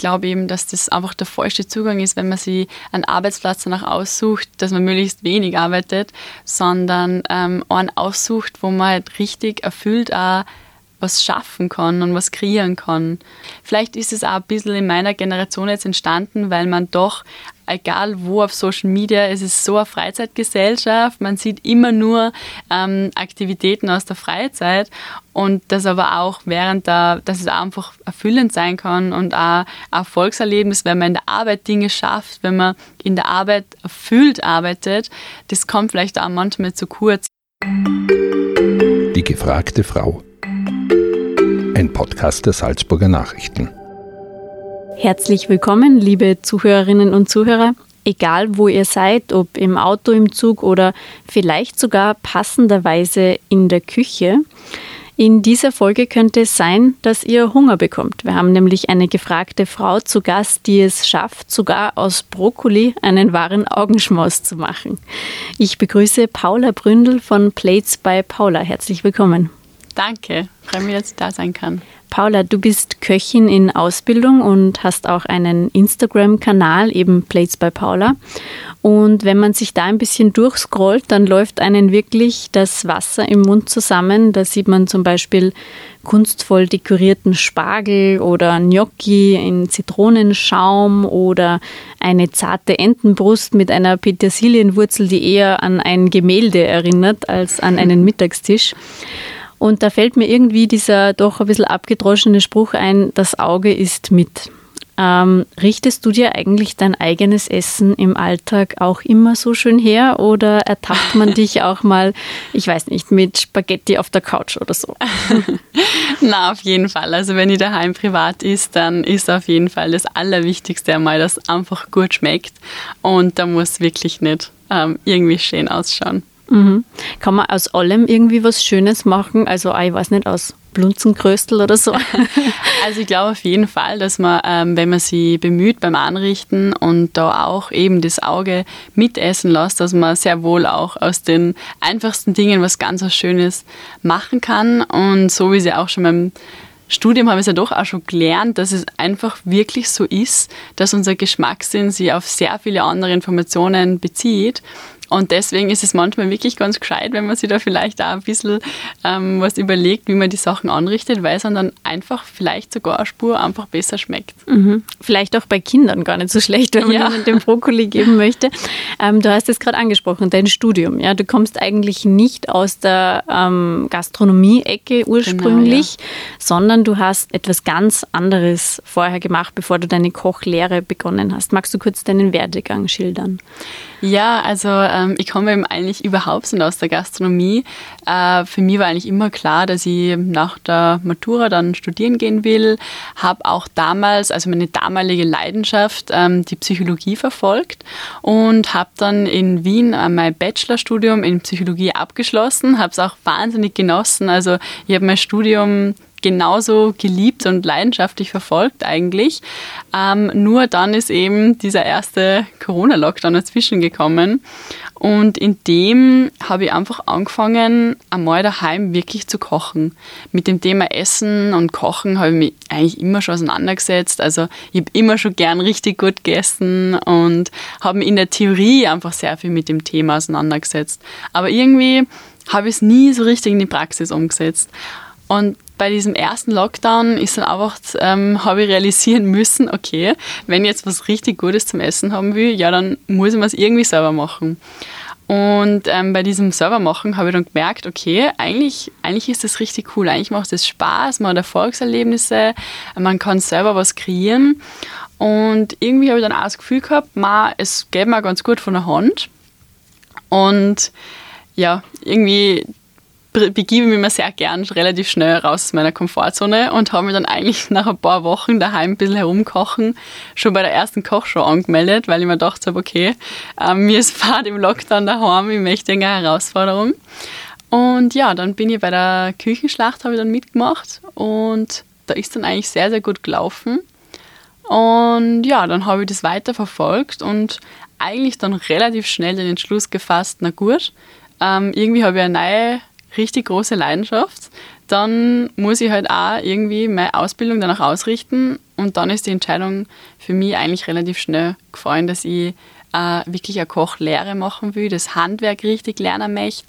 glaube eben, dass das einfach der falsche Zugang ist, wenn man sich einen Arbeitsplatz danach aussucht, dass man möglichst wenig arbeitet, sondern ähm, einen aussucht, wo man halt richtig erfüllt auch was schaffen kann und was kreieren kann. Vielleicht ist es auch ein bisschen in meiner Generation jetzt entstanden, weil man doch, egal wo auf Social Media, es ist so eine Freizeitgesellschaft, man sieht immer nur ähm, Aktivitäten aus der Freizeit und das aber auch während der, dass es einfach erfüllend sein kann und auch Erfolgserlebnis, wenn man in der Arbeit Dinge schafft, wenn man in der Arbeit erfüllt arbeitet, das kommt vielleicht auch manchmal zu kurz. Die gefragte Frau ein Podcast der Salzburger Nachrichten. Herzlich willkommen, liebe Zuhörerinnen und Zuhörer. Egal wo ihr seid, ob im Auto, im Zug oder vielleicht sogar passenderweise in der Küche. In dieser Folge könnte es sein, dass ihr Hunger bekommt. Wir haben nämlich eine gefragte Frau zu Gast, die es schafft, sogar aus Brokkoli einen wahren Augenschmaus zu machen. Ich begrüße Paula Bründel von Plates by Paula. Herzlich willkommen. Danke, freue mich, dass ich da sein kann. Paula, du bist Köchin in Ausbildung und hast auch einen Instagram-Kanal, eben Plates by Paula. Und wenn man sich da ein bisschen durchscrollt, dann läuft einen wirklich das Wasser im Mund zusammen. Da sieht man zum Beispiel kunstvoll dekorierten Spargel oder Gnocchi in Zitronenschaum oder eine zarte Entenbrust mit einer Petersilienwurzel, die eher an ein Gemälde erinnert als an einen Mittagstisch. Und da fällt mir irgendwie dieser doch ein bisschen abgedroschene Spruch ein, das Auge ist mit. Ähm, richtest du dir eigentlich dein eigenes Essen im Alltag auch immer so schön her oder ertappt man dich auch mal, ich weiß nicht, mit Spaghetti auf der Couch oder so? Na, auf jeden Fall. Also wenn ich daheim privat ist, dann ist auf jeden Fall das Allerwichtigste einmal, dass es einfach gut schmeckt und da muss wirklich nicht ähm, irgendwie schön ausschauen. Mhm. Kann man aus allem irgendwie was Schönes machen? Also, ich weiß nicht, aus Blunzenkröstel oder so? Also ich glaube auf jeden Fall, dass man, ähm, wenn man sich bemüht beim Anrichten und da auch eben das Auge mitessen lässt, dass man sehr wohl auch aus den einfachsten Dingen was ganz was Schönes machen kann. Und so wie es ja auch schon beim Studium habe ich es ja doch auch schon gelernt, dass es einfach wirklich so ist, dass unser Geschmackssinn sich auf sehr viele andere Informationen bezieht und deswegen ist es manchmal wirklich ganz gescheit, wenn man sich da vielleicht auch ein bisschen ähm, was überlegt, wie man die Sachen anrichtet, weil es dann einfach vielleicht sogar eine Spur einfach besser schmeckt. Mhm. Vielleicht auch bei Kindern gar nicht so schlecht, wenn man ja. ihnen den Brokkoli geben möchte. Ähm, du hast es gerade angesprochen, dein Studium. Ja, du kommst eigentlich nicht aus der ähm, Gastronomie-Ecke ursprünglich, genau, ja. sondern du hast etwas ganz anderes vorher gemacht, bevor du deine Kochlehre begonnen hast. Magst du kurz deinen Werdegang schildern? Ja, also ähm, ich komme eben eigentlich überhaupt nicht aus der Gastronomie. Äh, für mich war eigentlich immer klar, dass ich nach der Matura dann studieren gehen will. Habe auch damals, also meine damalige Leidenschaft, ähm, die Psychologie verfolgt und habe dann in Wien äh, mein Bachelorstudium in Psychologie abgeschlossen. Habe es auch wahnsinnig genossen. Also ich habe mein Studium genauso geliebt und leidenschaftlich verfolgt eigentlich. Ähm, nur dann ist eben dieser erste Corona-Lockdown dazwischen gekommen. Und in dem habe ich einfach angefangen, einmal daheim wirklich zu kochen. Mit dem Thema Essen und Kochen habe ich mich eigentlich immer schon auseinandergesetzt. Also ich habe immer schon gern richtig gut gegessen und habe mich in der Theorie einfach sehr viel mit dem Thema auseinandergesetzt. Aber irgendwie habe ich es nie so richtig in die Praxis umgesetzt. Und bei diesem ersten Lockdown ist dann einfach, ähm, habe ich realisieren müssen, okay, wenn ich jetzt was richtig Gutes zum Essen haben will, ja, dann muss ich es irgendwie selber machen. Und ähm, bei diesem Servermachen habe ich dann gemerkt, okay, eigentlich, eigentlich ist das richtig cool. Eigentlich macht es Spaß, man hat Erfolgserlebnisse, man kann selber was kreieren. Und irgendwie habe ich dann auch das Gefühl gehabt, man, es geht mir ganz gut von der Hand. Und ja, irgendwie begebe mich mir sehr gern relativ schnell raus aus meiner Komfortzone und habe mich dann eigentlich nach ein paar Wochen daheim ein bisschen herumkochen schon bei der ersten Kochshow angemeldet, weil ich mir gedacht habe, okay, äh, mir ist Fahrt im Lockdown daheim, ich möchte eine Herausforderung. Und ja, dann bin ich bei der Küchenschlacht, habe ich dann mitgemacht und da ist dann eigentlich sehr, sehr gut gelaufen. Und ja, dann habe ich das weiter verfolgt und eigentlich dann relativ schnell den Entschluss gefasst, na gut, ähm, irgendwie habe ich eine neue richtig große Leidenschaft, dann muss ich halt auch irgendwie meine Ausbildung danach ausrichten Und dann ist die Entscheidung für mich eigentlich relativ schnell gefallen, dass ich äh, wirklich eine Kochlehre machen will, das Handwerk richtig lernen möchte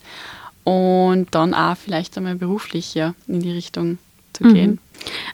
und dann auch vielleicht einmal beruflich ja, in die Richtung zu mhm.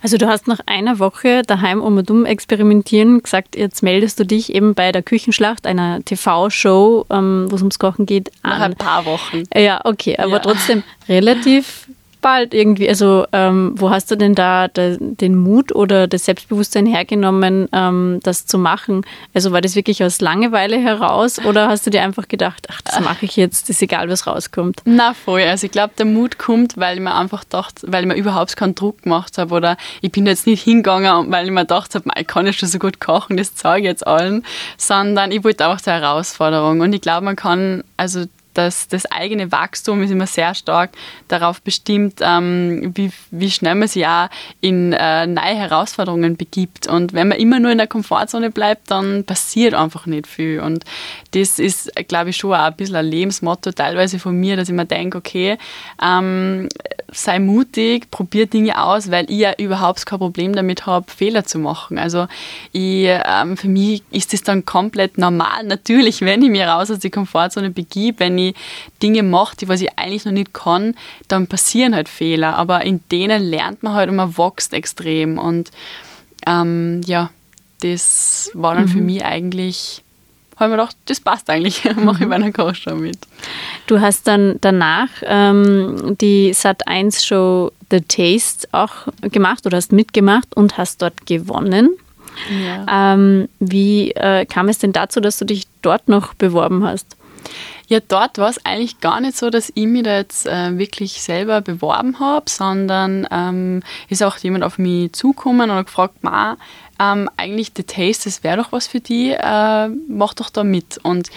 Also du hast nach einer Woche daheim um und um experimentieren gesagt, jetzt meldest du dich eben bei der Küchenschlacht, einer TV-Show, ähm, wo es ums Kochen geht, an. Nach ein paar Wochen. Ja, okay, aber ja. trotzdem relativ bald irgendwie. Also, ähm, wo hast du denn da den Mut oder das Selbstbewusstsein hergenommen, ähm, das zu machen? Also, war das wirklich aus Langeweile heraus oder hast du dir einfach gedacht, ach, das mache ich jetzt, ist egal, was rauskommt? Na, voll. Also, ich glaube, der Mut kommt, weil ich mir einfach dachte, weil ich mir überhaupt keinen Druck gemacht habe oder ich bin jetzt nicht hingegangen, weil ich mir gedacht habe, ich kann ja schon so gut kochen, das zeige ich jetzt allen, sondern ich wollte auch die Herausforderung. Und ich glaube, man kann, also dass das eigene Wachstum ist immer sehr stark darauf bestimmt, ähm, wie, wie schnell man sich auch in äh, neue Herausforderungen begibt. Und wenn man immer nur in der Komfortzone bleibt, dann passiert einfach nicht viel. Und das ist, glaube ich, schon auch ein bisschen ein Lebensmotto teilweise von mir, dass ich mir denke, okay, ähm, sei mutig, probier Dinge aus, weil ich ja überhaupt kein Problem damit habe, Fehler zu machen. Also ich, ähm, für mich ist das dann komplett normal. Natürlich, wenn ich mir raus aus die Komfortzone begib, wenn ich Dinge mache, die was ich eigentlich noch nicht kann, dann passieren halt Fehler. Aber in denen lernt man halt und man wächst extrem. Und ähm, ja, das war dann mhm. für mich eigentlich habe ich mir gedacht, das passt eigentlich, mache ich bei einer Kochshow mit. Du hast dann danach ähm, die Sat1-Show The Taste auch gemacht oder hast mitgemacht und hast dort gewonnen. Ja. Ähm, wie äh, kam es denn dazu, dass du dich dort noch beworben hast? Ja, dort war es eigentlich gar nicht so, dass ich mich da jetzt äh, wirklich selber beworben habe, sondern ähm, ist auch jemand auf mich zugekommen und hat gefragt, Ma, ähm, eigentlich The Taste, das wäre doch was für die, äh, mach doch da mit. Und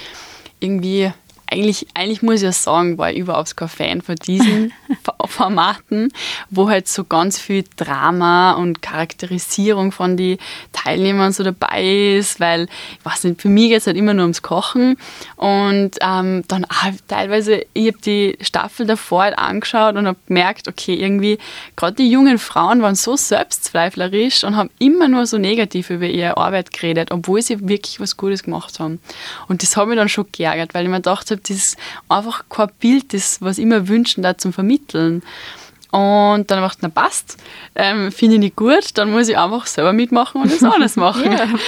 irgendwie eigentlich, eigentlich muss ich ja sagen, war ich überhaupt kein Fan von diesen Formaten, wo halt so ganz viel Drama und Charakterisierung von den Teilnehmern so dabei ist, weil, ich weiß nicht, für mich geht es halt immer nur ums Kochen und ähm, dann auch teilweise, ich habe die Staffel davor halt angeschaut und habe gemerkt, okay, irgendwie, gerade die jungen Frauen waren so selbstzweiflerisch und haben immer nur so negativ über ihre Arbeit geredet, obwohl sie wirklich was Gutes gemacht haben. Und das hat mich dann schon geärgert, weil ich mir gedacht habe, das ist einfach kein Bild, das, was ich mir wünschen da zum Vermitteln. Und dann habe ich gedacht, na passt, ähm, finde ich nicht gut, dann muss ich einfach selber mitmachen und das alles machen. ja. und,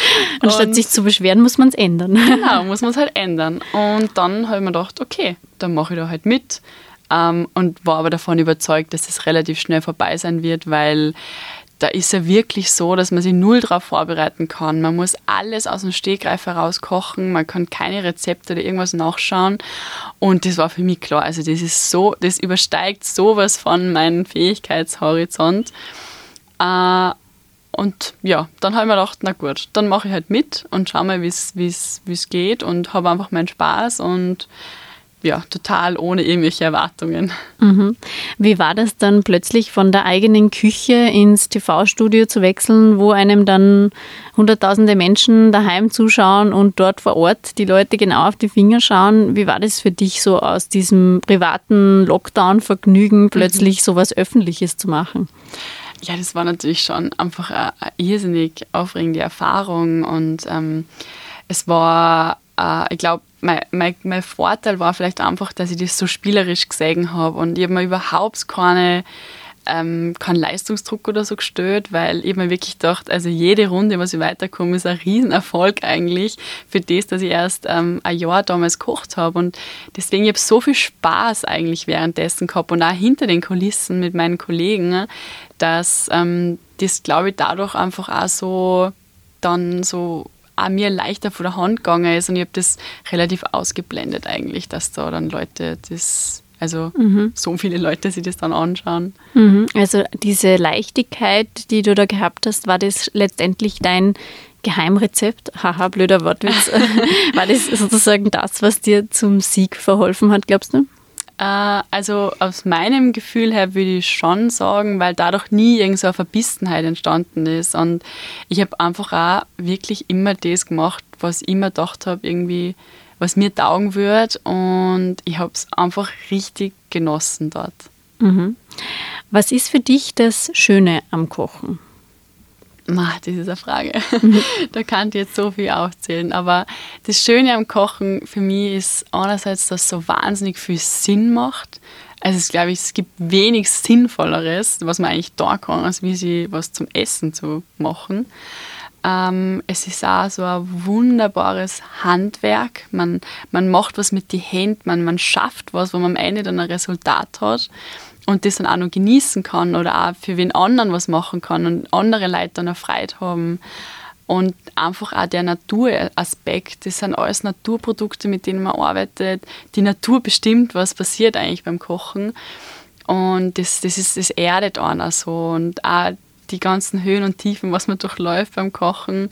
und statt sich zu beschweren, muss man es ändern. genau, muss man es halt ändern. Und dann habe ich mir gedacht, okay, dann mache ich da halt mit. Ähm, und war aber davon überzeugt, dass es das relativ schnell vorbei sein wird, weil da ist ja wirklich so, dass man sich null darauf vorbereiten kann. Man muss alles aus dem Stegreif heraus kochen, man kann keine Rezepte oder irgendwas nachschauen. Und das war für mich klar. Also das ist so, das übersteigt sowas von meinem Fähigkeitshorizont. Äh, und ja, dann habe ich mir gedacht, na gut, dann mache ich halt mit und schau mal, wie es geht und habe einfach meinen Spaß und ja, total ohne irgendwelche Erwartungen. Mhm. Wie war das dann plötzlich von der eigenen Küche ins TV-Studio zu wechseln, wo einem dann hunderttausende Menschen daheim zuschauen und dort vor Ort die Leute genau auf die Finger schauen? Wie war das für dich so aus diesem privaten Lockdown-Vergnügen plötzlich mhm. so was Öffentliches zu machen? Ja, das war natürlich schon einfach eine, eine irrsinnig aufregende Erfahrung und ähm, es war, äh, ich glaube, mein, mein, mein Vorteil war vielleicht einfach, dass ich das so spielerisch gesehen habe und ich habe mir überhaupt keine, ähm, keinen Leistungsdruck oder so gestellt, weil ich mir wirklich gedacht, also jede Runde, was ich weiterkomme, ist ein Riesenerfolg eigentlich für das, dass ich erst ähm, ein Jahr damals gekocht habe und deswegen habe ich so viel Spaß eigentlich währenddessen gehabt und auch hinter den Kulissen mit meinen Kollegen, dass ähm, das, glaube ich, dadurch einfach auch so dann so auch mir leichter von der Hand gegangen ist und ich habe das relativ ausgeblendet eigentlich, dass da dann Leute das, also mhm. so viele Leute sich das dann anschauen. Mhm. Also diese Leichtigkeit, die du da gehabt hast, war das letztendlich dein Geheimrezept? Haha, blöder Wortwitz. war das sozusagen das, was dir zum Sieg verholfen hat, glaubst du? Äh, also aus meinem Gefühl her würde ich schon sagen, weil dadurch nie irgend so eine Verbissenheit entstanden ist. Und ich habe einfach auch wirklich immer das gemacht, was ich immer gedacht habe, irgendwie, was mir taugen wird. Und ich habe es einfach richtig genossen dort. Mhm. Was ist für dich das Schöne am Kochen? Ma, das ist eine Frage. Mhm. da kann ich jetzt so viel aufzählen. Aber das Schöne am Kochen für mich ist einerseits, dass es so wahnsinnig viel Sinn macht. Also ich glaube, es gibt wenig Sinnvolleres, was man eigentlich da kann, als wie sie was zum Essen zu machen. Ähm, es ist auch so ein wunderbares Handwerk. Man, man macht was mit den Händen, man, man schafft was, wo man am Ende dann ein Resultat hat und das dann auch noch genießen kann oder auch für wen anderen was machen kann und andere Leute dann eine Freude haben. Und einfach auch der Naturaspekt, das sind alles Naturprodukte, mit denen man arbeitet. Die Natur bestimmt, was passiert eigentlich beim Kochen. Und das, das, ist, das erdet einer so. Und auch die ganzen Höhen und Tiefen, was man durchläuft beim Kochen,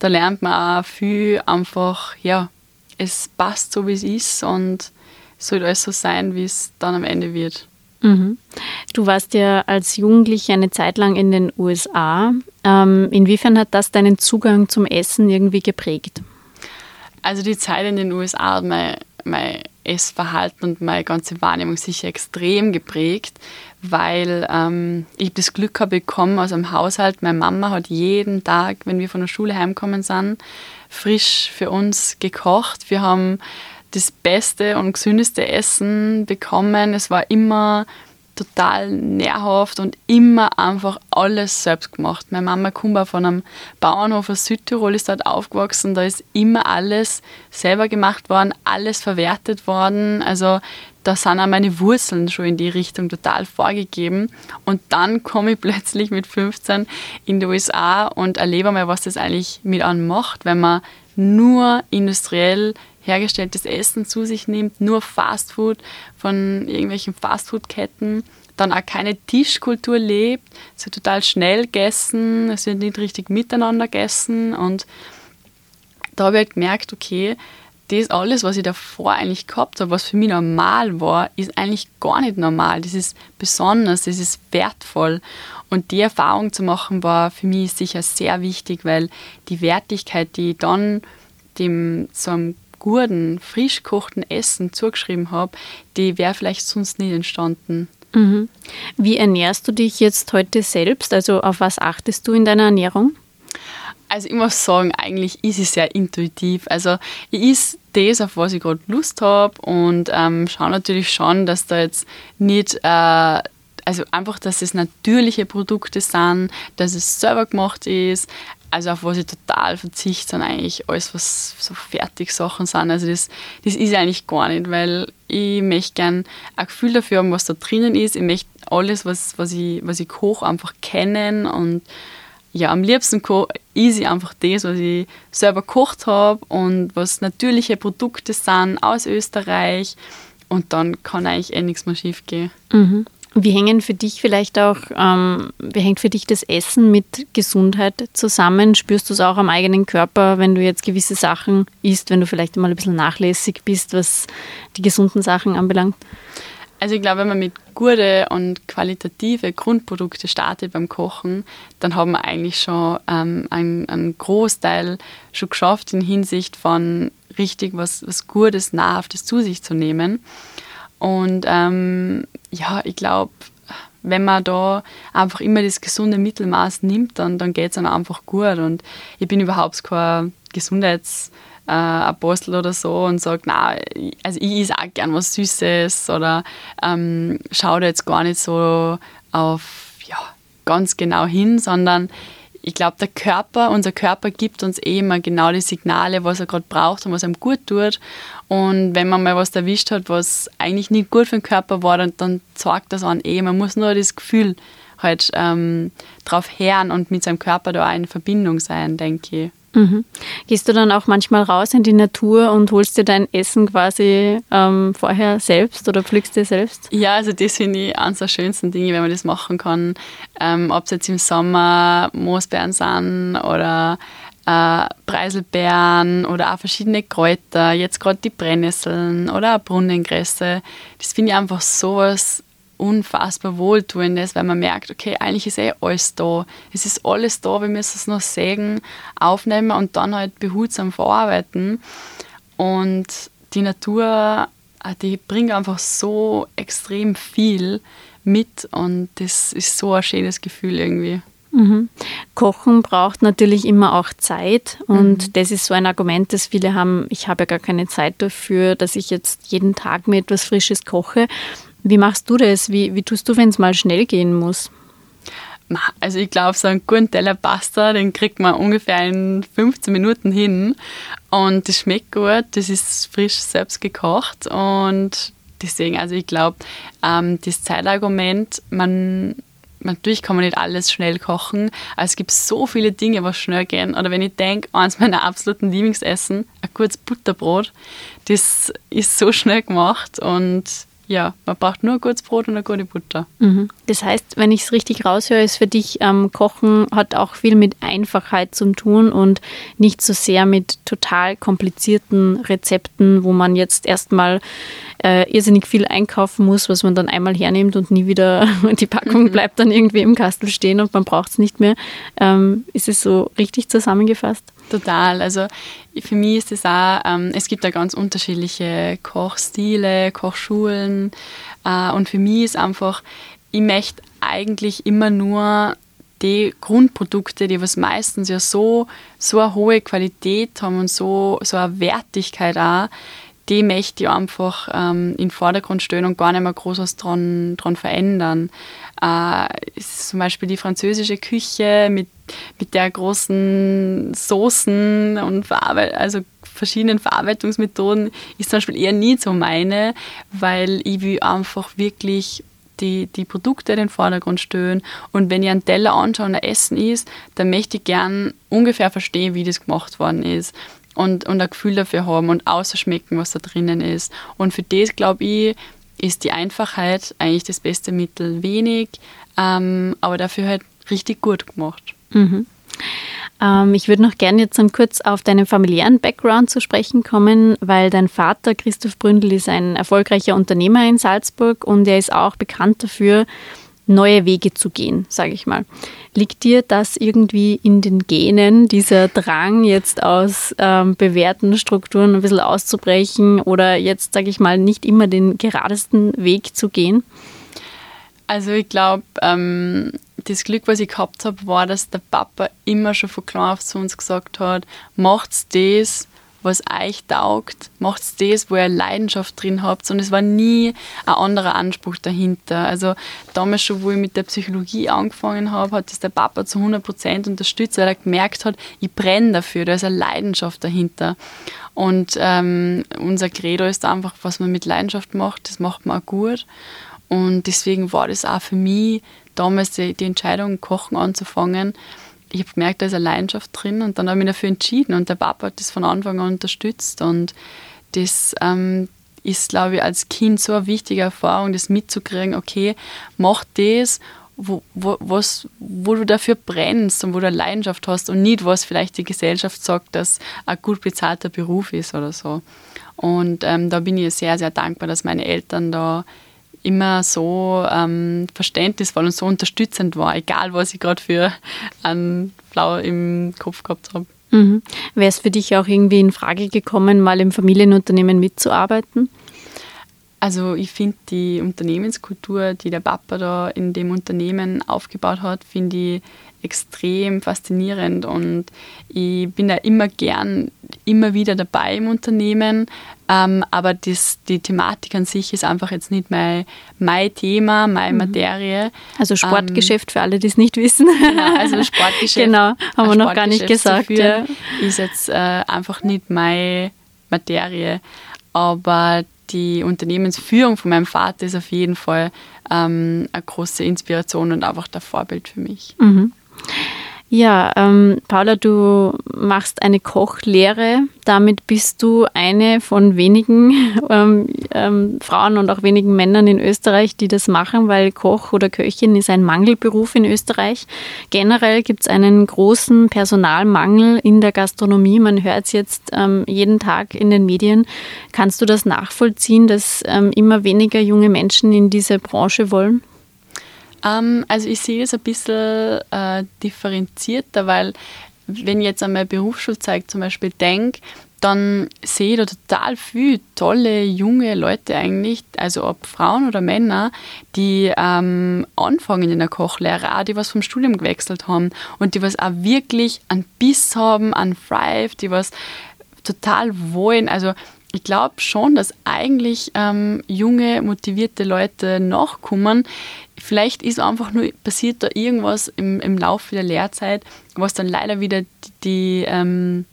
da lernt man auch viel einfach, ja, es passt so, wie es ist und es soll alles so sein, wie es dann am Ende wird. Mhm. Du warst ja als Jugendliche eine Zeit lang in den USA. Ähm, inwiefern hat das deinen Zugang zum Essen irgendwie geprägt? Also die Zeit in den USA hat mein, mein Essverhalten und meine ganze Wahrnehmung sicher extrem geprägt, weil ähm, ich das Glück habe bekommen aus einem Haushalt. Meine Mama hat jeden Tag, wenn wir von der Schule heimkommen sind, frisch für uns gekocht. Wir haben das beste und gesündeste Essen bekommen. Es war immer total nährhaft und immer einfach alles selbst gemacht. Meine Mama kommt von einem Bauernhof aus Südtirol, ist dort aufgewachsen. Da ist immer alles selber gemacht worden, alles verwertet worden. Also da sind auch meine Wurzeln schon in die Richtung total vorgegeben. Und dann komme ich plötzlich mit 15 in die USA und erlebe mal, was das eigentlich mit einem macht, wenn man nur industriell hergestelltes Essen zu sich nimmt, nur Fastfood von irgendwelchen Fastfood-Ketten, dann auch keine Tischkultur lebt, es wird total schnell gegessen, es wird nicht richtig miteinander gegessen und da habe ich halt gemerkt, okay, das alles, was ich davor eigentlich gehabt habe, was für mich normal war, ist eigentlich gar nicht normal. Das ist besonders, das ist wertvoll. Und die Erfahrung zu machen, war für mich sicher sehr wichtig, weil die Wertigkeit, die ich dann dem so einem guten, frisch gekochten Essen zugeschrieben habe, die wäre vielleicht sonst nicht entstanden. Mhm. Wie ernährst du dich jetzt heute selbst? Also auf was achtest du in deiner Ernährung? Also ich muss sagen, eigentlich ist es sehr intuitiv. Also ich esse das, auf was ich gerade Lust habe und ähm, schaue natürlich schon, dass da jetzt nicht äh, also einfach, dass es natürliche Produkte sind, dass es selber gemacht ist. Also auf was ich total verzichte, sind eigentlich alles, was so Fertigsachen sind. Also das, das ist eigentlich gar nicht, weil ich möchte gerne ein Gefühl dafür haben, was da drinnen ist. Ich möchte alles, was, was, ich, was ich koche, einfach kennen und ja, am liebsten ich einfach das, was ich selber gekocht habe und was natürliche Produkte sind aus Österreich und dann kann eigentlich eh nichts mehr schief gehen. Mhm. Wie hängen für dich vielleicht auch, ähm, wie hängt für dich das Essen mit Gesundheit zusammen? Spürst du es auch am eigenen Körper, wenn du jetzt gewisse Sachen isst, wenn du vielleicht mal ein bisschen nachlässig bist, was die gesunden Sachen anbelangt? Also ich glaube, wenn man mit gute und qualitative Grundprodukte startet beim Kochen, dann haben wir eigentlich schon ähm, einen, einen Großteil schon geschafft in Hinsicht von richtig was, was Gutes, Nahrhaftes zu sich zu nehmen. Und ähm, ja, ich glaube, wenn man da einfach immer das gesunde Mittelmaß nimmt, dann, dann geht es einem einfach gut. Und ich bin überhaupt kein Gesundheitsapostel äh, oder so und sage, na, also ich esse auch gern was Süßes oder ähm, schaue da jetzt gar nicht so auf ja, ganz genau hin, sondern ich glaube, der Körper, unser Körper gibt uns eh immer genau die Signale, was er gerade braucht und was ihm gut tut. Und wenn man mal was erwischt hat, was eigentlich nicht gut für den Körper war, dann, dann sagt das an eh. Man muss nur das Gefühl halt ähm, drauf hören und mit seinem Körper da auch in Verbindung sein, denke ich. Mhm. Gehst du dann auch manchmal raus in die Natur und holst dir dein Essen quasi ähm, vorher selbst oder pflückst dir selbst? Ja, also das finde ich eines der schönsten Dinge, wenn man das machen kann. Ähm, Ob es jetzt im Sommer Moosbeeren sind oder äh, Preiselbeeren oder auch verschiedene Kräuter, jetzt gerade die Brennnesseln oder auch Brunnengräse. Das finde ich einfach so was unfassbar Wohltuendes, weil man merkt, okay, eigentlich ist eh alles da. Es ist alles da, wir müssen es nur sägen, aufnehmen und dann halt behutsam verarbeiten. Und die Natur, äh, die bringt einfach so extrem viel mit und das ist so ein schönes Gefühl irgendwie. Mhm. Kochen braucht natürlich immer auch Zeit und mhm. das ist so ein Argument, das viele haben, ich habe ja gar keine Zeit dafür, dass ich jetzt jeden Tag mir etwas Frisches koche. Wie machst du das? Wie, wie tust du, wenn es mal schnell gehen muss? Also ich glaube, so einen guten Teller Pasta, den kriegt man ungefähr in 15 Minuten hin und das schmeckt gut, das ist frisch selbst gekocht und deswegen, also ich glaube, ähm, das Zeitargument, man natürlich kann man nicht alles schnell kochen, aber es gibt so viele Dinge, was schnell gehen. Oder wenn ich denke, eines meiner absoluten Lieblingsessen, ein kurzes Butterbrot, das ist so schnell gemacht und ja, man braucht nur ein gutes Brot und eine gute Butter. Mhm. Das heißt, wenn ich es richtig raushöre, ist für dich ähm, Kochen hat auch viel mit Einfachheit zu tun und nicht so sehr mit total komplizierten Rezepten, wo man jetzt erstmal äh, irrsinnig viel einkaufen muss, was man dann einmal hernimmt und nie wieder, die Packung mhm. bleibt dann irgendwie im Kastel stehen und man braucht es nicht mehr. Ähm, ist es so richtig zusammengefasst? Total. Also für mich ist es auch, ähm, es gibt da ganz unterschiedliche Kochstile, Kochschulen. Äh, und für mich ist einfach, ich möchte eigentlich immer nur die Grundprodukte, die was meistens ja so, so eine hohe Qualität haben und so, so eine Wertigkeit auch, die möchte ich einfach ähm, in den Vordergrund stellen und gar nicht mehr groß was dran, dran verändern. Äh, zum Beispiel die französische Küche mit, mit der großen Soßen und Verarbeit also verschiedenen Verarbeitungsmethoden ist zum Beispiel eher nie so meine, weil ich will einfach wirklich die, die Produkte in den Vordergrund stellen. Und wenn ich einen Teller anschaue und ein Essen ist, dann möchte ich gern ungefähr verstehen, wie das gemacht worden ist und, und ein Gefühl dafür haben und außerschmecken, was da drinnen ist. Und für das, glaube ich, ist die Einfachheit eigentlich das beste Mittel. Wenig, ähm, aber dafür halt richtig gut gemacht. Mhm. Ähm, ich würde noch gerne jetzt kurz auf deinen familiären Background zu sprechen kommen, weil dein Vater Christoph Bründel ist ein erfolgreicher Unternehmer in Salzburg und er ist auch bekannt dafür, neue Wege zu gehen, sage ich mal. Liegt dir das irgendwie in den Genen, dieser Drang jetzt aus ähm, bewährten Strukturen ein bisschen auszubrechen oder jetzt, sage ich mal, nicht immer den geradesten Weg zu gehen? Also ich glaube, ähm, das Glück, was ich gehabt habe, war, dass der Papa immer schon von klein auf zu uns gesagt hat, macht's das, was euch taugt, macht das, wo ihr Leidenschaft drin habt. Und es war nie ein anderer Anspruch dahinter. Also damals schon, wo ich mit der Psychologie angefangen habe, hat das der Papa zu 100 Prozent unterstützt, weil er gemerkt hat, ich brenne dafür, da ist eine Leidenschaft dahinter. Und ähm, unser Credo ist einfach, was man mit Leidenschaft macht, das macht man auch gut. Und deswegen war das auch für mich damals die, die Entscheidung, Kochen anzufangen, ich habe gemerkt, da ist eine Leidenschaft drin und dann habe ich mich dafür entschieden und der Papa hat das von Anfang an unterstützt und das ähm, ist, glaube ich, als Kind so eine wichtige Erfahrung, das mitzukriegen, okay, mach das, wo, wo, was, wo du dafür brennst und wo du eine Leidenschaft hast und nicht, was vielleicht die Gesellschaft sagt, dass ein gut bezahlter Beruf ist oder so. Und ähm, da bin ich sehr, sehr dankbar, dass meine Eltern da immer so ähm, verständnisvoll und so unterstützend war, egal was ich gerade für einen Blau im Kopf gehabt habe. Mhm. Wäre es für dich auch irgendwie in Frage gekommen, mal im Familienunternehmen mitzuarbeiten? Also ich finde die Unternehmenskultur, die der Papa da in dem Unternehmen aufgebaut hat, finde ich extrem faszinierend und ich bin da immer gern immer wieder dabei im Unternehmen, ähm, aber das, die Thematik an sich ist einfach jetzt nicht mein, mein Thema, meine mhm. Materie. Also Sportgeschäft ähm, für alle, die es nicht wissen. Genau, also Sportgeschäft. genau, haben wir noch gar nicht gesagt. Ja. Ist jetzt äh, einfach nicht meine Materie, aber die Unternehmensführung von meinem Vater ist auf jeden Fall ähm, eine große Inspiration und einfach der Vorbild für mich. Mhm. Ja, ähm, Paula, du machst eine Kochlehre. Damit bist du eine von wenigen ähm, ähm, Frauen und auch wenigen Männern in Österreich, die das machen, weil Koch oder Köchin ist ein Mangelberuf in Österreich. Generell gibt es einen großen Personalmangel in der Gastronomie. Man hört es jetzt ähm, jeden Tag in den Medien. Kannst du das nachvollziehen, dass ähm, immer weniger junge Menschen in diese Branche wollen? Ähm, also ich sehe es ein bisschen äh, differenzierter, weil wenn ich jetzt an meine Berufsschulzeit zum Beispiel denke, dann sehe ich da total viele tolle junge Leute eigentlich, also ob Frauen oder Männer, die ähm, anfangen in der Kochlehre, auch die was vom Studium gewechselt haben und die was auch wirklich einen Biss haben, einen Thrive, die was total wollen. Also ich glaube schon, dass eigentlich ähm, junge, motivierte Leute nachkommen. Vielleicht ist einfach nur passiert da irgendwas im, im Laufe der Lehrzeit, was dann leider wieder die, die ähm,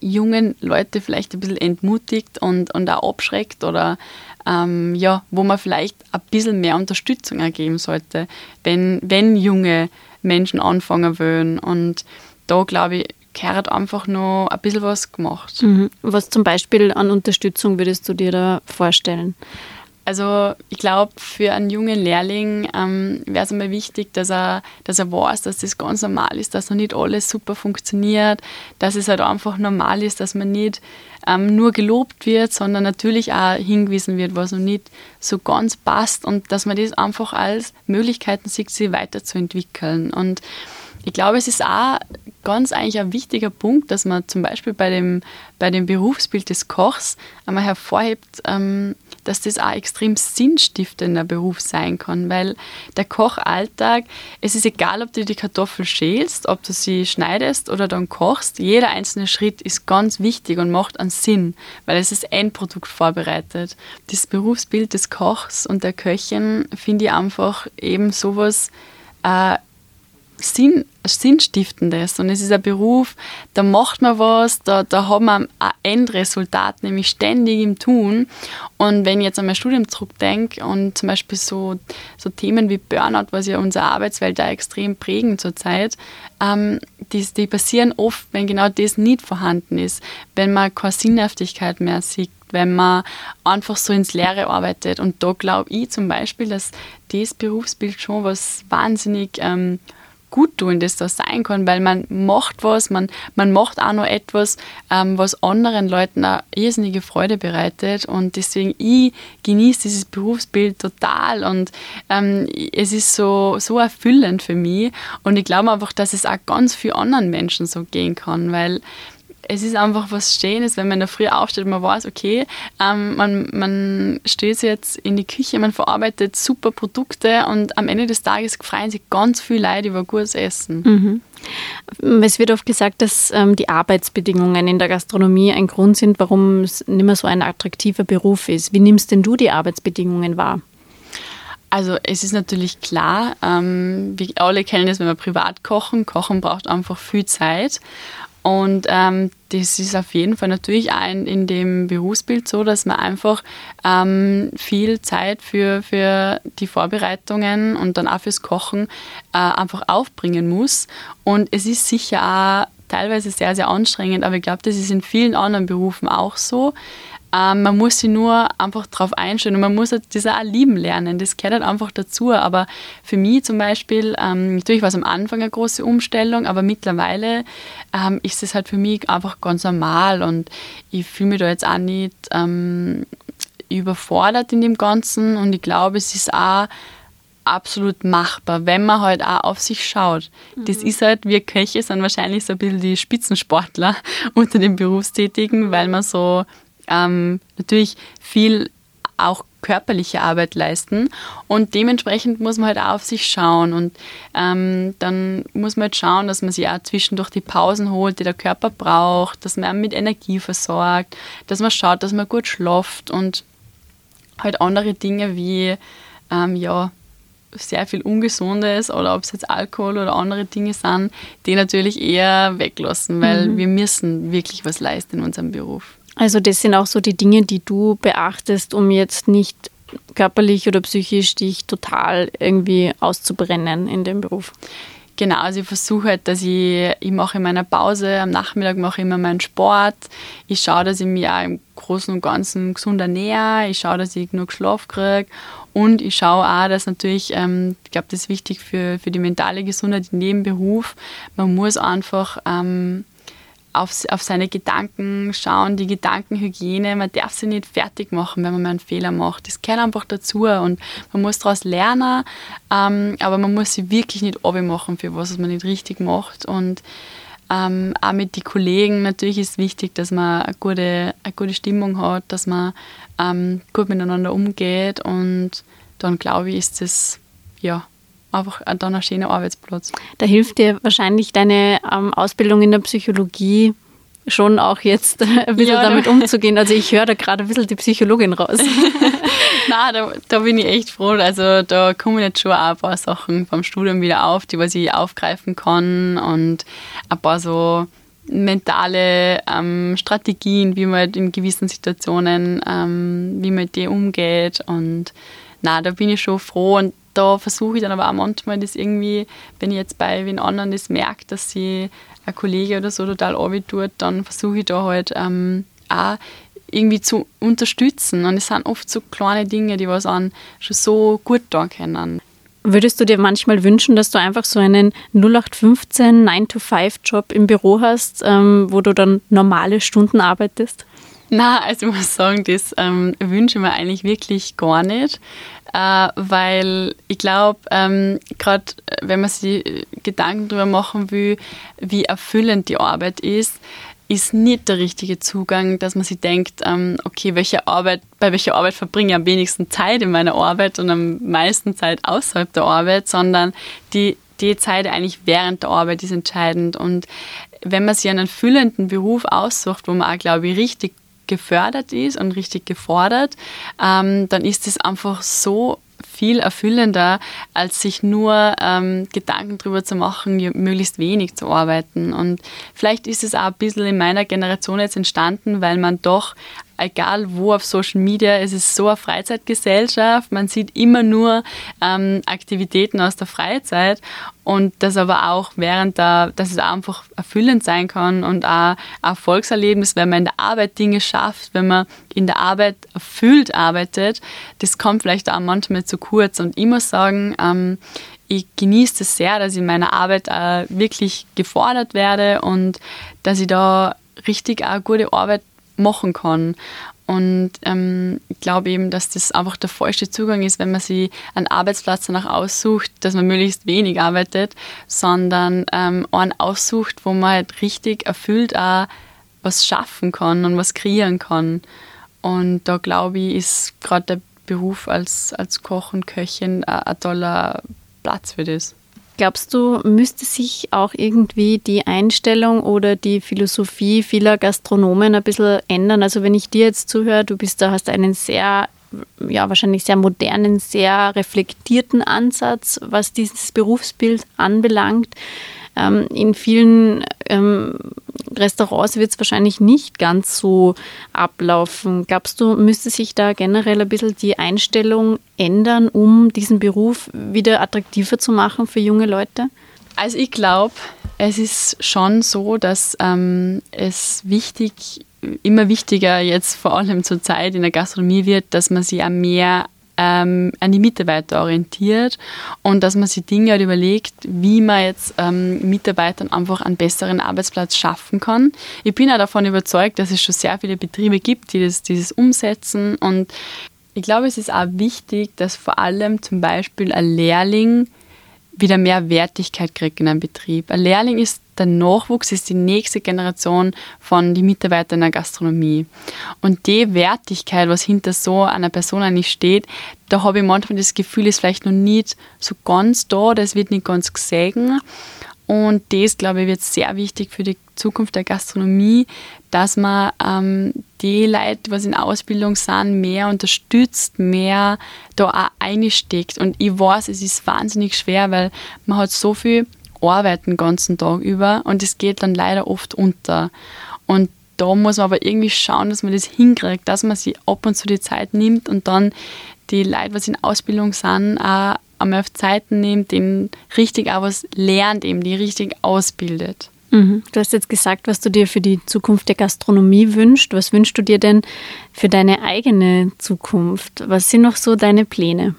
jungen Leute vielleicht ein bisschen entmutigt und, und auch abschreckt oder ähm, ja, wo man vielleicht ein bisschen mehr Unterstützung ergeben sollte, wenn, wenn junge Menschen anfangen wollen. Und da glaube ich, gehört einfach noch ein bisschen was gemacht. Mhm. Was zum Beispiel an Unterstützung würdest du dir da vorstellen? Also ich glaube, für einen jungen Lehrling ähm, wäre es einmal wichtig, dass er, dass er weiß, dass das ganz normal ist, dass noch nicht alles super funktioniert, dass es halt einfach normal ist, dass man nicht ähm, nur gelobt wird, sondern natürlich auch hingewiesen wird, was noch nicht so ganz passt und dass man das einfach als Möglichkeiten sieht, sich weiterzuentwickeln. Und ich glaube, es ist auch ganz eigentlich ein wichtiger Punkt, dass man zum Beispiel bei dem, bei dem Berufsbild des Kochs einmal hervorhebt, ähm, dass das auch extrem sinnstiftender Beruf sein kann, weil der Kochalltag, es ist egal, ob du die Kartoffel schälst, ob du sie schneidest oder dann kochst, jeder einzelne Schritt ist ganz wichtig und macht einen Sinn, weil es das Endprodukt vorbereitet. Das Berufsbild des Kochs und der Köchin finde ich einfach eben sowas äh, Sinn, Sinnstiftendes und es ist ein Beruf, da macht man was, da, da hat man ein Endresultat, nämlich ständig im Tun. Und wenn ich jetzt an mein Studium zurückdenke und zum Beispiel so, so Themen wie Burnout, was ja unsere Arbeitswelt da extrem prägen zurzeit, ähm, die, die passieren oft, wenn genau das nicht vorhanden ist, wenn man keine Sinnhaftigkeit mehr sieht, wenn man einfach so ins Leere arbeitet. Und da glaube ich zum Beispiel, dass das Berufsbild schon was wahnsinnig ähm, Guttuendes da sein kann, weil man macht was, man, man macht auch noch etwas, ähm, was anderen Leuten eine irrsinnige Freude bereitet. Und deswegen, ich genieße dieses Berufsbild total. Und ähm, es ist so, so erfüllend für mich. Und ich glaube einfach, dass es auch ganz vielen anderen Menschen so gehen kann, weil es ist einfach was Schönes, wenn man in der Früh aufsteht und man weiß, okay, ähm, man, man steht jetzt in die Küche, man verarbeitet super Produkte und am Ende des Tages freuen sich ganz viele Leute über gutes Essen. Mhm. Es wird oft gesagt, dass ähm, die Arbeitsbedingungen in der Gastronomie ein Grund sind, warum es nicht mehr so ein attraktiver Beruf ist. Wie nimmst denn du die Arbeitsbedingungen wahr? Also es ist natürlich klar, ähm, wir alle kennen das, wenn wir privat kochen. Kochen braucht einfach viel Zeit. Und ähm, das ist auf jeden Fall natürlich auch in, in dem Berufsbild so, dass man einfach ähm, viel Zeit für, für die Vorbereitungen und dann auch fürs Kochen äh, einfach aufbringen muss. Und es ist sicher auch teilweise sehr, sehr anstrengend, aber ich glaube, das ist in vielen anderen Berufen auch so. Ähm, man muss sich nur einfach darauf einstellen und man muss halt das auch lieben lernen. Das gehört halt einfach dazu. Aber für mich zum Beispiel, ähm, natürlich war es am Anfang eine große Umstellung, aber mittlerweile ähm, ist es halt für mich einfach ganz normal und ich fühle mich da jetzt auch nicht ähm, überfordert in dem Ganzen und ich glaube, es ist auch absolut machbar, wenn man halt auch auf sich schaut. Mhm. Das ist halt, wir Köche sind wahrscheinlich so ein bisschen die Spitzensportler unter den Berufstätigen, weil man so ähm, natürlich viel auch körperliche Arbeit leisten und dementsprechend muss man halt auch auf sich schauen und ähm, dann muss man halt schauen, dass man sich auch zwischendurch die Pausen holt, die der Körper braucht, dass man mit Energie versorgt, dass man schaut, dass man gut schläft und halt andere Dinge wie ähm, ja, sehr viel Ungesundes oder ob es jetzt Alkohol oder andere Dinge sind, die natürlich eher weglassen, weil mhm. wir müssen wirklich was leisten in unserem Beruf. Also das sind auch so die Dinge, die du beachtest, um jetzt nicht körperlich oder psychisch dich total irgendwie auszubrennen in dem Beruf. Genau, also ich versuche halt, dass ich, ich mache in meiner Pause, am Nachmittag mache ich immer meinen Sport. Ich schaue, dass ich mich auch im Großen und Ganzen gesund ernähre. Ich schaue, dass ich genug Schlaf kriege. Und ich schaue auch, dass natürlich, ähm, ich glaube, das ist wichtig für, für die mentale Gesundheit im Nebenberuf. Man muss einfach ähm, auf, auf seine Gedanken schauen, die Gedankenhygiene. Man darf sie nicht fertig machen, wenn man mal einen Fehler macht. Das gehört einfach dazu und man muss daraus lernen, ähm, aber man muss sie wirklich nicht machen für was, was man nicht richtig macht. Und Ähm, auch mit den Kollegen natürlich ist wichtig, dass man eine gute, eine gute Stimmung hat, dass man ähm, gut miteinander umgeht und dann glaube ich, ist das ja einfach dann ein schöner Arbeitsplatz. Da hilft dir wahrscheinlich deine ähm, Ausbildung in der Psychologie schon auch jetzt ein bisschen ja, damit umzugehen. Also ich höre da gerade ein bisschen die Psychologin raus. Nein, da, da, bin ich echt froh. Also da kommen jetzt schon auch ein paar Sachen vom Studium wieder auf, die was ich aufgreifen kann und ein paar so mentale ähm, Strategien, wie man in gewissen Situationen, ähm, wie man mit die umgeht und na, da bin ich schon froh und da versuche ich dann aber auch manchmal das irgendwie, wenn ich jetzt bei wen anderen das merke, dass sie ein Kollege oder so total tut, dann versuche ich da halt ähm, auch irgendwie zu unterstützen. Und es sind oft so kleine Dinge, die was an schon so gut da können. Würdest du dir manchmal wünschen, dass du einfach so einen 0815 9-to-5-Job im Büro hast, ähm, wo du dann normale Stunden arbeitest? Na, also ich muss sagen, das ähm, wünsche ich mir eigentlich wirklich gar nicht, äh, weil ich glaube, ähm, gerade äh, wenn man sich Gedanken darüber machen will, wie erfüllend die Arbeit ist, ist nicht der richtige Zugang, dass man sich denkt, ähm, okay, welche Arbeit, bei welcher Arbeit verbringe ich am wenigsten Zeit in meiner Arbeit und am meisten Zeit außerhalb der Arbeit, sondern die, die Zeit eigentlich während der Arbeit ist entscheidend. Und wenn man sich einen füllenden Beruf aussucht, wo man auch, glaube ich, richtig gefördert ist und richtig gefordert, ähm, dann ist es einfach so viel erfüllender, als sich nur ähm, Gedanken darüber zu machen, möglichst wenig zu arbeiten. Und vielleicht ist es auch ein bisschen in meiner Generation jetzt entstanden, weil man doch egal wo auf Social Media, es ist so eine Freizeitgesellschaft, man sieht immer nur ähm, Aktivitäten aus der Freizeit und das aber auch während der, dass es einfach erfüllend sein kann und auch ein Erfolgserlebnis, wenn man in der Arbeit Dinge schafft, wenn man in der Arbeit erfüllt arbeitet, das kommt vielleicht auch manchmal zu kurz. Und ich muss sagen, ähm, ich genieße es sehr, dass ich in meiner Arbeit äh, wirklich gefordert werde und dass ich da richtig auch gute Arbeit machen kann. Und ähm, ich glaube eben, dass das einfach der falsche Zugang ist, wenn man sich einen Arbeitsplatz danach aussucht, dass man möglichst wenig arbeitet, sondern ähm, einen aussucht, wo man halt richtig erfüllt auch was schaffen kann und was kreieren kann. Und da glaube ich, ist gerade der Beruf als, als Koch und Köchin ein, ein toller Platz für das. Glaubst du, müsste sich auch irgendwie die Einstellung oder die Philosophie vieler Gastronomen ein bisschen ändern? Also wenn ich dir jetzt zuhöre, du bist da, hast einen sehr, ja, wahrscheinlich sehr modernen, sehr reflektierten Ansatz, was dieses Berufsbild anbelangt. Ähm, in vielen ähm, Restaurants wird es wahrscheinlich nicht ganz so ablaufen. Glaubst du, müsste sich da generell ein bisschen die Einstellung ändern, um diesen Beruf wieder attraktiver zu machen für junge Leute? Also ich glaube, es ist schon so, dass ähm, es wichtig, immer wichtiger jetzt vor allem zur Zeit in der Gastronomie wird, dass man sich auch mehr ähm, an die Mitarbeiter orientiert und dass man sich Dinge halt überlegt, wie man jetzt ähm, Mitarbeitern einfach einen besseren Arbeitsplatz schaffen kann. Ich bin auch davon überzeugt, dass es schon sehr viele Betriebe gibt, die das, dieses umsetzen und ich glaube, es ist auch wichtig, dass vor allem zum Beispiel ein Lehrling wieder mehr Wertigkeit kriegt in einem Betrieb. Ein Lehrling ist der Nachwuchs, ist die nächste Generation von den Mitarbeitern in der Gastronomie. Und die Wertigkeit, was hinter so einer Person eigentlich steht, da habe ich manchmal das Gefühl, ist vielleicht noch nicht so ganz da, das wird nicht ganz gesehen. Und das, glaube ich, wird sehr wichtig für die Zukunft der Gastronomie, dass man ähm, die Leute, was in Ausbildung sind, mehr unterstützt, mehr da auch einsteckt. Und ich weiß, es ist wahnsinnig schwer, weil man hat so viel Arbeit den ganzen Tag über und es geht dann leider oft unter. Und da muss man aber irgendwie schauen, dass man das hinkriegt, dass man sich ab und zu die Zeit nimmt und dann die Leute, was in Ausbildung sind, auch einmal auf Zeiten nimmt, denen richtig auch was lernt, eben die richtig ausbildet. Mhm. Du hast jetzt gesagt, was du dir für die Zukunft der Gastronomie wünschst. Was wünschst du dir denn für deine eigene Zukunft? Was sind noch so deine Pläne?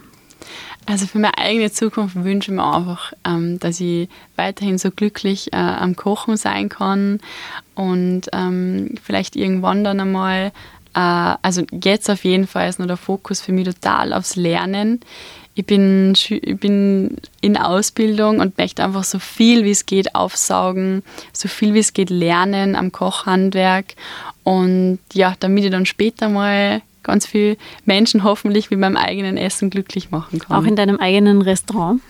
Also für meine eigene Zukunft wünsche ich mir einfach, ähm, dass ich weiterhin so glücklich äh, am Kochen sein kann und ähm, vielleicht irgendwann dann einmal, äh, also jetzt auf jeden Fall ist noch der Fokus für mich total aufs Lernen. Ich bin, ich bin in Ausbildung und möchte einfach so viel wie es geht aufsaugen, so viel wie es geht lernen am Kochhandwerk und ja, damit ich dann später mal ganz viele Menschen hoffentlich mit meinem eigenen Essen glücklich machen kann. Auch in deinem eigenen Restaurant?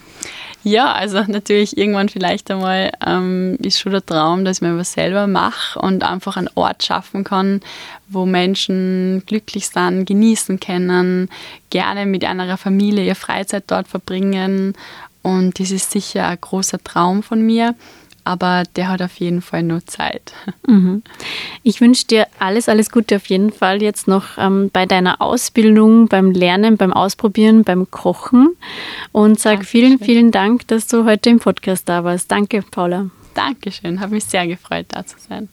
Ja, also natürlich irgendwann vielleicht einmal ähm, ist schon der Traum, dass ich mir was selber mache und einfach einen Ort schaffen kann, wo Menschen glücklich sind, genießen können, gerne mit einer Familie ihre Freizeit dort verbringen. Und das ist sicher ein großer Traum von mir aber der hat auf jeden Fall nur Zeit. Mhm. Ich wünsche dir alles, alles Gute auf jeden Fall jetzt noch ähm, bei deiner Ausbildung, beim Lernen, beim Ausprobieren, beim Kochen und sage vielen, vielen Dank, dass du heute im Podcast da warst. Danke, Paula. Dankeschön, habe mich sehr gefreut, da zu sein.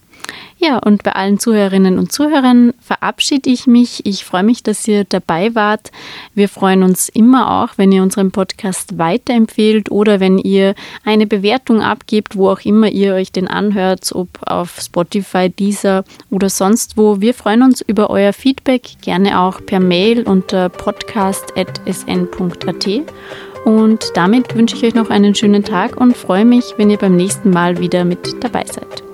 Ja, und bei allen Zuhörerinnen und Zuhörern verabschiede ich mich. Ich freue mich, dass ihr dabei wart. Wir freuen uns immer auch, wenn ihr unseren Podcast weiterempfehlt oder wenn ihr eine Bewertung abgebt, wo auch immer ihr euch den anhört, ob auf Spotify, Deezer oder sonst wo. Wir freuen uns über euer Feedback, gerne auch per Mail unter podcast.sn.at. Und damit wünsche ich euch noch einen schönen Tag und freue mich, wenn ihr beim nächsten Mal wieder mit dabei seid.